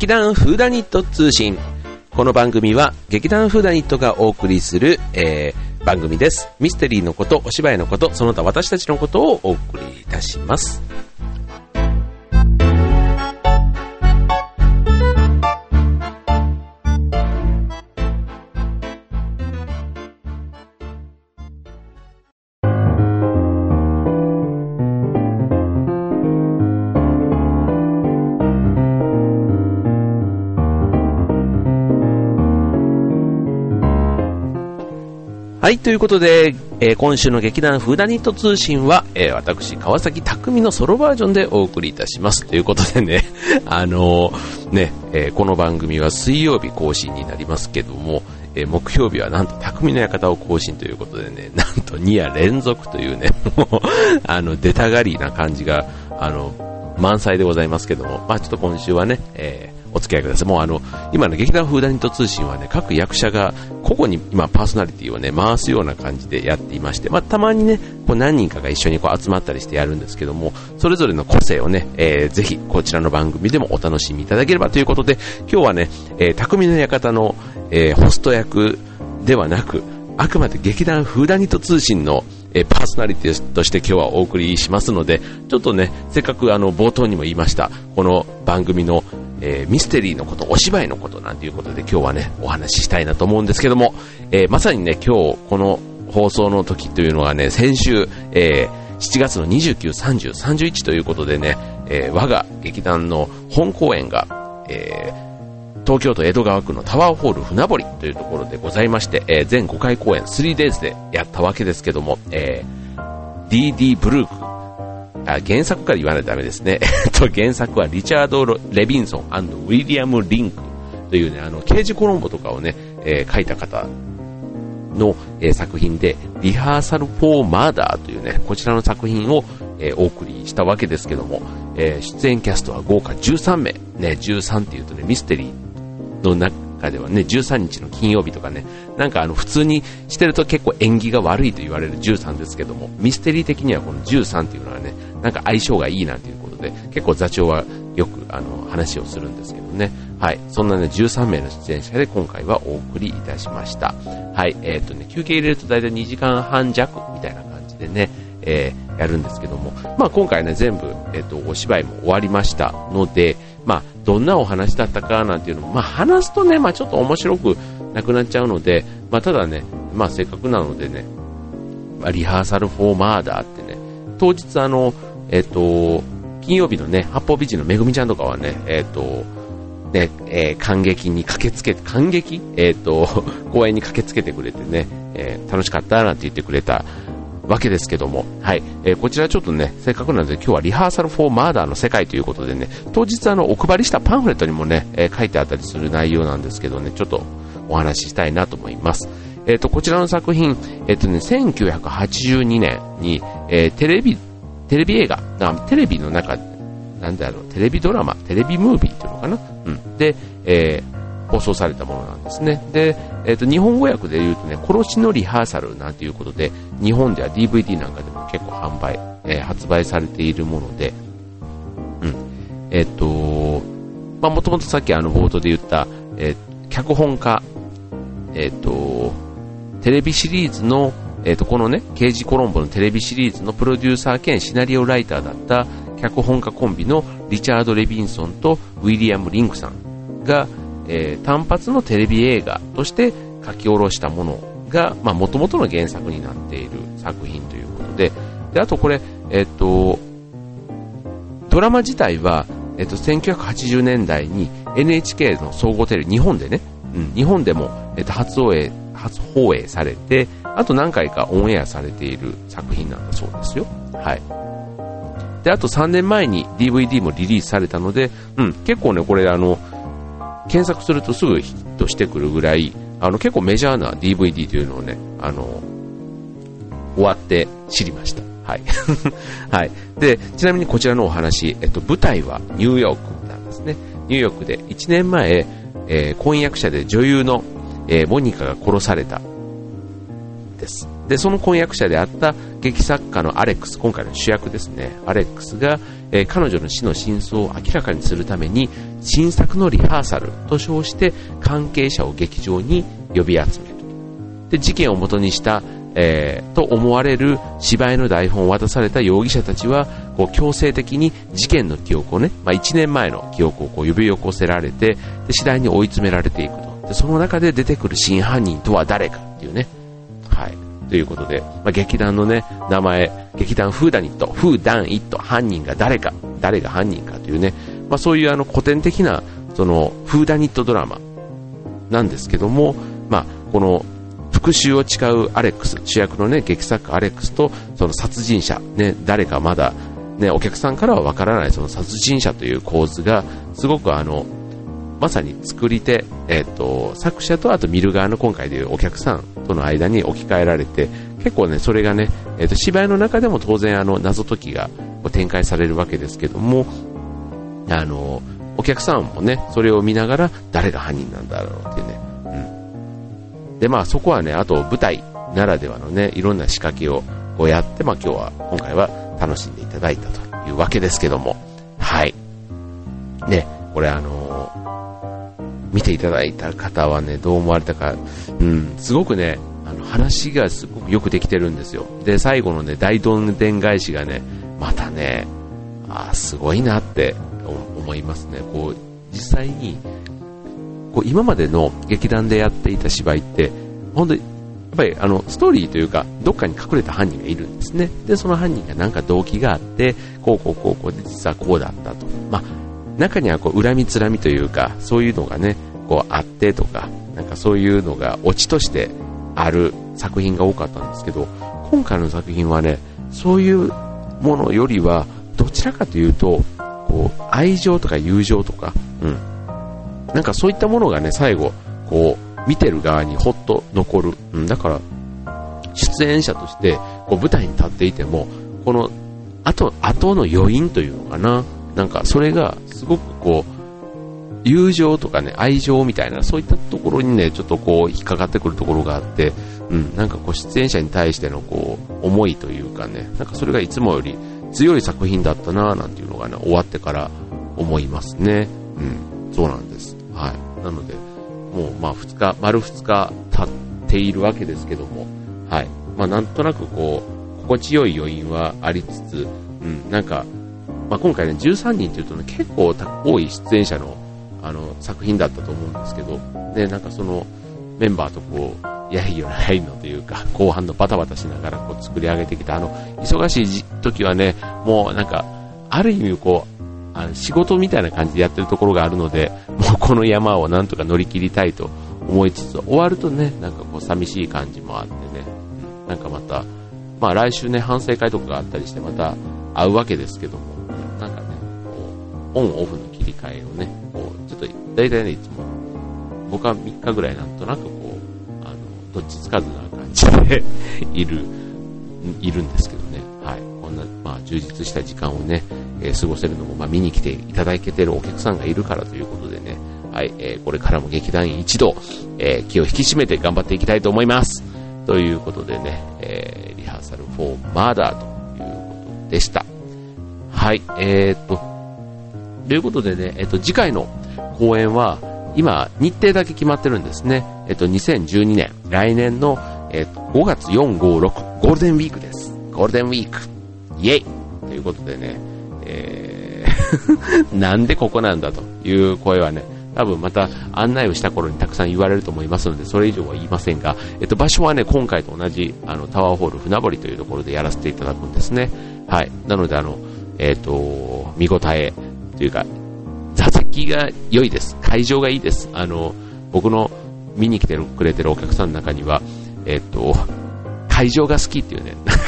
劇団フーダニット通信。この番組は劇団フーダニットがお送りする、えー、番組です。ミステリーのこと、お芝居のこと、その他私たちのことをお送りいたします。はい、ということで、えー、今週の劇団フーダニット通信は、えー、私、川崎匠のソロバージョンでお送りいたします。ということでね、あのー、ね、えー、この番組は水曜日更新になりますけども、え木曜日はなんと匠の館を更新ということでね、なんと2夜連続というね、もう、あの、出たがりな感じが、あの、満載でございますけども、まあちょっと今週はね、えお付き合いください。もうあの、今の劇団フーダニット通信はね、各役者が個々に今パーソナリティをね、回すような感じでやっていまして、まあ、たまにね、こう何人かが一緒にこう集まったりしてやるんですけども、それぞれの個性をね、えー、ぜひこちらの番組でもお楽しみいただければということで、今日はね、えー、匠の館の、えー、ホスト役ではなく、あくまで劇団フーダニット通信のえパーソナリティとして今日はお送りしますので、ちょっとね、せっかくあの冒頭にも言いました、この番組のえー、ミステリーのこと、お芝居のことなんていうことで今日はね、お話ししたいなと思うんですけども、えー、まさにね、今日この放送の時というのはね、先週、えー、7月の29、30、31ということでね、え我が劇団の本公演が、え東京都江戸川区のタワーホール船堀というところでございまして、え全5回公演 3days でやったわけですけども、え DD ブルークあ原作から言わないとダメですね。原作はリチャード・レビンソンウィリアム・リンクというね、あの、刑事コロンボとかをね、えー、書いた方の、えー、作品で、リハーサル・フォー・マーダーというね、こちらの作品を、えー、お送りしたわけですけども、え出演キャストは豪華13名、ね、13っていうとね、ミステリーの中ではね、13日の金曜日とかね、なんかあの普通にしてると結構縁起が悪いと言われる13ですけども、ミステリー的にはこの13っていうのはね、なんか相性がいいなんていうことで、結構座長はよくあの話をするんですけどね。はい。そんなね、13名の出演者で今回はお送りいたしました。はい。えっ、ー、とね、休憩入れると大体2時間半弱みたいな感じでね、えー、やるんですけども、まあ今回ね、全部、えっ、ー、と、お芝居も終わりましたので、まあ、どんなお話だったかなんていうのも、まあ話すとね、まあちょっと面白くなくなっちゃうので、まあただね、まあせっかくなのでね、まあ、リハーサルフォーマーダーってね、当日あの、えっ、と、金曜日のね、八方美人のめぐみちゃんとかはね、えっ、と、ね、えー、感激に駆けつけて、感激？えっ、と、公演に駆けつけてくれてね、えー、楽しかったなんて言ってくれたわけですけども、はい、えー、こちらちょっとね、せっかくなので今日はリハーサルフォーマーダーの世界ということでね、当日あの、お配りしたパンフレットにもね、えー、書いてあったりする内容なんですけどね、ちょっとお話ししたいなと思います。えっ、と、こちらの作品、えっ、とね、1982年に、えー、テレビテレビ映画、テレビの中、なんだろう、テレビドラマ、テレビムービーっていうのかな、うん、で、えー、放送されたものなんですね。で、えっ、ー、と、日本語訳で言うとね、殺しのリハーサルなんていうことで、日本では DVD なんかでも結構販売、えー、発売されているもので、うん。えっ、ー、と、まあ、もともとさっきあの冒頭で言った、えー、脚本家、えっ、と、テレビシリーズのえー、とこのね、刑事コロンボのテレビシリーズのプロデューサー兼シナリオライターだった脚本家コンビのリチャード・レビンソンとウィリアム・リンクさんが、えー、単発のテレビ映画として書き下ろしたものが、まあ、元々の原作になっている作品ということで、で、あとこれ、えっ、ー、と、ドラマ自体は、えっ、ー、と、1980年代に NHK の総合テレビ、日本でね、うん、日本でも、えっ、と、初放映、初放映されて、あと何回かオンエアされている作品なんだそうですよ。はい。で、あと3年前に DVD もリリースされたので、うん、結構ね、これあの、検索するとすぐヒットしてくるぐらい、あの、結構メジャーな DVD というのをね、あの、終わって知りました。はい。はい。で、ちなみにこちらのお話、えっと、舞台はニューヨークなんですね。ニューヨークで1年前、えー、婚約者で女優の、えー、モニカが殺されたです。で、その婚約者であった劇作家のアレックス、今回の主役ですね、アレックスが、えー、彼女の死の真相を明らかにするために、新作のリハーサルと称して関係者を劇場に呼び集める。で、事件をもとにした、えー、と思われる芝居の台本を渡された容疑者たちは、こう強制的に事件の記憶をね、まあ、1年前の記憶をこう呼び起こせられて、で次第に追い詰められていくと。でその中で出てくる真犯人とは誰かっていうね。ということで、まあ、劇団のね、名前、劇団フーダニット、フーダンイット、犯人が誰か、誰が犯人かというね、まあ、そういうあの古典的な、その、フーダニットドラマなんですけども、まあ、この、復讐を誓うアレックス、主役のね、劇作アレックスと、その殺人者、ね、誰かまだ、ね、お客さんからはわからないその殺人者という構図が、すごくあの、まさに作り手、え、ー、と、作者とあと見る側の今回でいうお客さんとの間に置き換えられて、結構ね、それがね、え、ー、と、芝居の中でも当然あの、謎解きが展開されるわけですけども、あの、お客さんもね、それを見ながら誰が犯人なんだろうっていうね、うん。で、まあそこはね、あと舞台ならではのね、いろんな仕掛けをこうやって、まあ今日は、今回は楽しんでいただいたというわけですけども、はい。ね、これあの見ていただいた方はね、どう思われたか、うん、すごくね、あの話がすごくよくできてるんですよ。で、最後のね、大どんでん返しがね、またね、あすごいなって思いますね。こう、実際に、こう、今までの劇団でやっていた芝居って、本当に、やっぱりあのストーリーというか、どっかに隠れた犯人がいるんですね。で、その犯人がなんか動機があって、こうこうこうこうで実はこうだったと。まあ、中にはこう恨みつらみというか、そういうのがね、こうあってとか、なんかそういうのがオチとしてある作品が多かったんですけど、今回の作品はね、そういうものよりは、どちらかというと、こう、愛情とか友情とか、うん。なんかそういったものがね、最後、こう、見てる側にほっと残る。うん、だから、出演者として、こう、舞台に立っていても、この、後、後の余韻というのかな。なんか、それが、すごくこう、友情とかね、愛情みたいな、そういったところにね、ちょっとこう、引っかかってくるところがあって、うん、なんかこう、出演者に対してのこう、思いというかね、なんかそれがいつもより強い作品だったななんていうのがね、終わってから思いますね。うん、そうなんです。はい。なので、もう、まあ、2日、丸2日経っているわけですけども、はい。まあ、なんとなくこう、心地よい余韻はありつつ、うん、なんか、まあ、今回ね、13人というとね、結構多い出演者のあの作品だったと思うんですけど、で、なんかそのメンバーとこう、やいよやいのというか、後半のバタバタしながらこう作り上げてきた、あの、忙しい時はね、もうなんか、ある意味こう、あの仕事みたいな感じでやってるところがあるので、もうこの山をなんとか乗り切りたいと思いつつ、終わるとね、なんかこう寂しい感じもあってね、なんかまた、まあ来週ね、反省会とかがあったりしてまた会うわけですけども、オンオフの切り替えをね、こう、ちょっと、大体ね、いつも、僕は3日ぐらいなんとなくこう、あの、どっちつかずな感じで いる、いるんですけどね。はい。こんな、まあ、充実した時間をね、えー、過ごせるのも、まあ、見に来ていただけてるお客さんがいるからということでね、はい、えー、これからも劇団員一同、えー、気を引き締めて頑張っていきたいと思います。ということでね、えー、リハーサル4 Murder ということでした。はい、えー、と、ということでね、えっと、次回の公演は、今、日程だけ決まってるんですね。えっと、2012年、来年の、えっと、5月4、5、6、ゴールデンウィークです。ゴールデンウィーク。イェイということでね、えー なんでここなんだという声はね、多分また案内をした頃にたくさん言われると思いますので、それ以上は言いませんが、えっと、場所はね、今回と同じ、あの、タワーホール船堀というところでやらせていただくんですね。はい。なので、あの、えっと、見応え、というか、座席が良いです。会場がいいです。あの、僕の見に来てくれてるお客さんの中には、えっと、会場が好きっていうね、なんか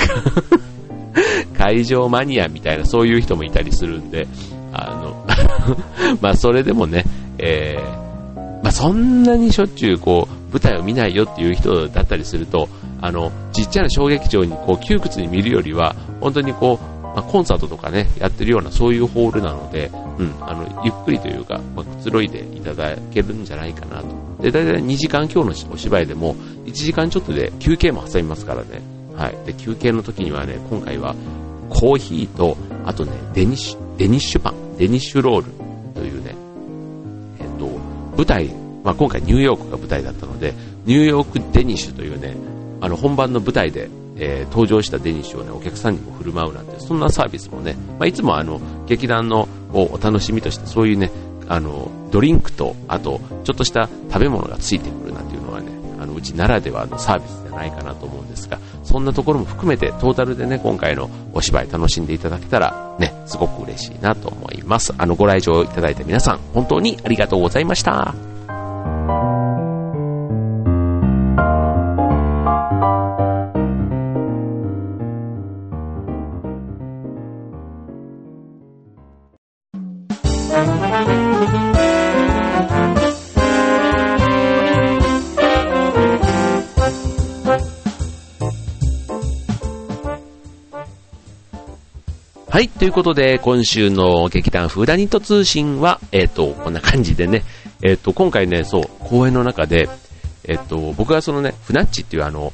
会場マニアみたいなそういう人もいたりするんで、あの まあそれでもね、えー、まあそんなにしょっちゅうこう、舞台を見ないよっていう人だったりすると、あの、ちっちゃな小劇場にこう窮屈に見るよりは、本当にこう、まあ、コンサートとかね、やってるようなそういうホールなので、うん、あの、ゆっくりというか、まあ、くつろいでいただけるんじゃないかなとで、だいたい2時間今日のお芝居でも、1時間ちょっとで休憩も挟みますからね。はい。で、休憩の時にはね、今回は、コーヒーと、あとね、デニッシュ、デニッシュパン、デニッシュロールというね、えっと、舞台、まあ、今回ニューヨークが舞台だったので、ニューヨークデニッシュというね、あの、本番の舞台で、えー、登場したデニッシュをね、お客さんにも振る舞うなんて、そんなサービスもね、まあ、いつもあの、劇団のをお楽しみとして、そういうね、あの、ドリンクと、あと、ちょっとした食べ物がついてくるなんていうのはね、あの、うちならではのサービスじゃないかなと思うんですが、そんなところも含めて、トータルでね、今回のお芝居楽しんでいただけたら、ね、すごく嬉しいなと思います。あの、ご来場いただいた皆さん、本当にありがとうございました。はい、ということで、今週の劇団フーダニット通信は、えっ、ー、と、こんな感じでね、えっ、ー、と、今回ね、そう、公演の中で、えっ、ー、と、僕がそのね、船っちっていうあの、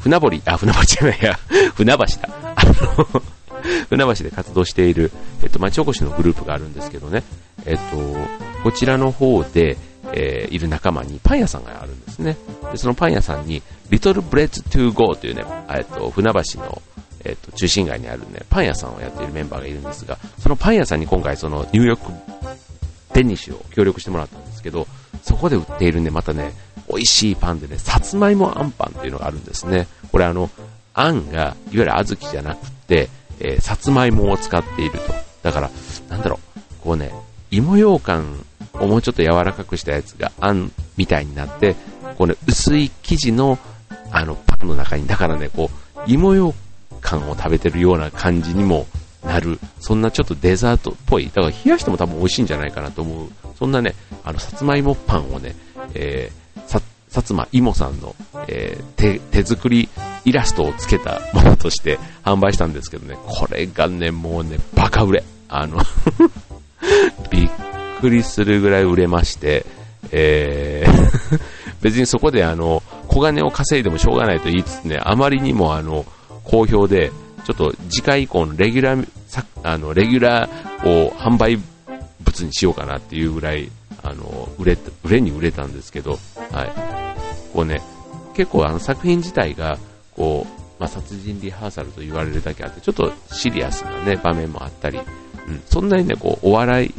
船堀、あ、船堀じゃないや、船橋だ。あの、船橋で活動している、えっ、と、町おこしのグループがあるんですけどね、えっ、と、こちらの方で、えー、いる仲間にパン屋さんがあるんですね。で、そのパン屋さんに、リトルブレッツトゥーゴーというね、えっと、船橋のえっと、中心街にあるね、パン屋さんをやっているメンバーがいるんですが、そのパン屋さんに今回そのニューヨークデニッシュを協力してもらったんですけど、そこで売っているね、またね、美味しいパンでね、さつまいもあんパンっていうのがあるんですね。これあの、あんが、いわゆる小豆じゃなくて、えー、さつまいもを使っていると。だから、なんだろう、こうね、芋羊羹をもうちょっと柔らかくしたやつがあんみたいになって、こうね、薄い生地の、あの、パンの中に、だからね、こう、芋羊感を食べてるような感じにもなる、そんなちょっとデザートっぽい、だから冷やしても多分美味しいんじゃないかなと思う、そんなね、あの、さつまいもパンをね、えー、さ、さつまいもさんの、えー、手、手作りイラストをつけたものとして販売したんですけどね、これがね、もうね、バカ売れ。あの びっくりするぐらい売れまして、えー 別にそこであの、小金を稼いでもしょうがないと言いつつね、あまりにもあの、好評で、ちょっと次回以降のレギュラー、あの、レギュラーを販売物にしようかなっていうぐらい、あの、売れ、売れに売れたんですけど、はい。こうね、結構あの作品自体が、こう、まあ、殺人リハーサルと言われるだけあって、ちょっとシリアスなね、場面もあったり、うん、そんなにね、こう、お笑い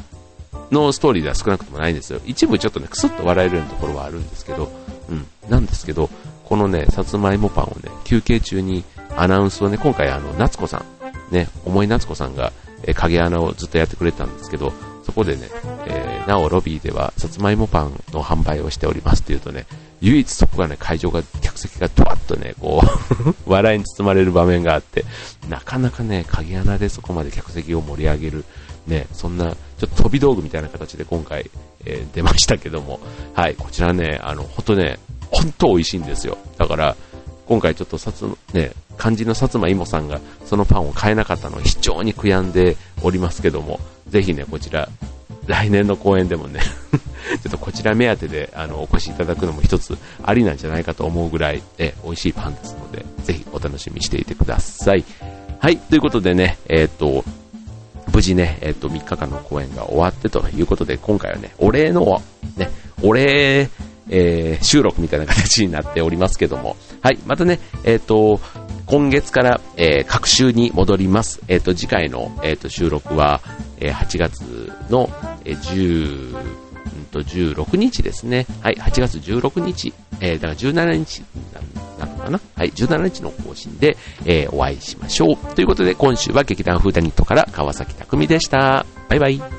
のストーリーでは少なくともないんですよ。一部ちょっとね、くすっと笑えるようなところはあるんですけど、うん、なんですけど、このね、さつまいもパンをね、休憩中にアナウンスをね、今回あの、夏子さん、ね、重い夏子さんが、えー、影穴をずっとやってくれたんですけど、そこでね、えー、なおロビーでは、さつまいもパンの販売をしておりますっていうとね、唯一そこがね、会場が、客席がドワッとね、こう笑いに包まれる場面があって、なかなかね、影穴でそこまで客席を盛り上げる、ね、そんな、ちょっと飛び道具みたいな形で今回、えー、出ましたけども、はい、こちらね、あの、ほんとね、ほんと美味しいんですよ。だから、今回ちょっとさつ、ね、肝心の薩摩芋さんがそのパンを買えなかったのを非常に悔やんでおりますけども、ぜひね、こちら、来年の公演でもね ちょっとこちら目当てであのお越しいただくのも一つありなんじゃないかと思うぐらい、え美味しいパンですので、ぜひお楽しみにしていてください。はい、ということでね、えっ、と、無事ね、えっ、と、3日間の公演が終わってということで、今回はね、お礼の、ね、お礼えー、収録みたいな形になっておりますけども、はい、またね、えっ、ー、と、今月から、えー、各週に戻ります。えっ、ー、と、次回の、えっ、と、収録は、え8月の、え10、と16日ですね。はい、8月16日、えー、だから17日なのかなはい、17日の更新で、えー、お会いしましょう。ということで、今週は劇団フーダニットから川崎匠でした。バイバイ。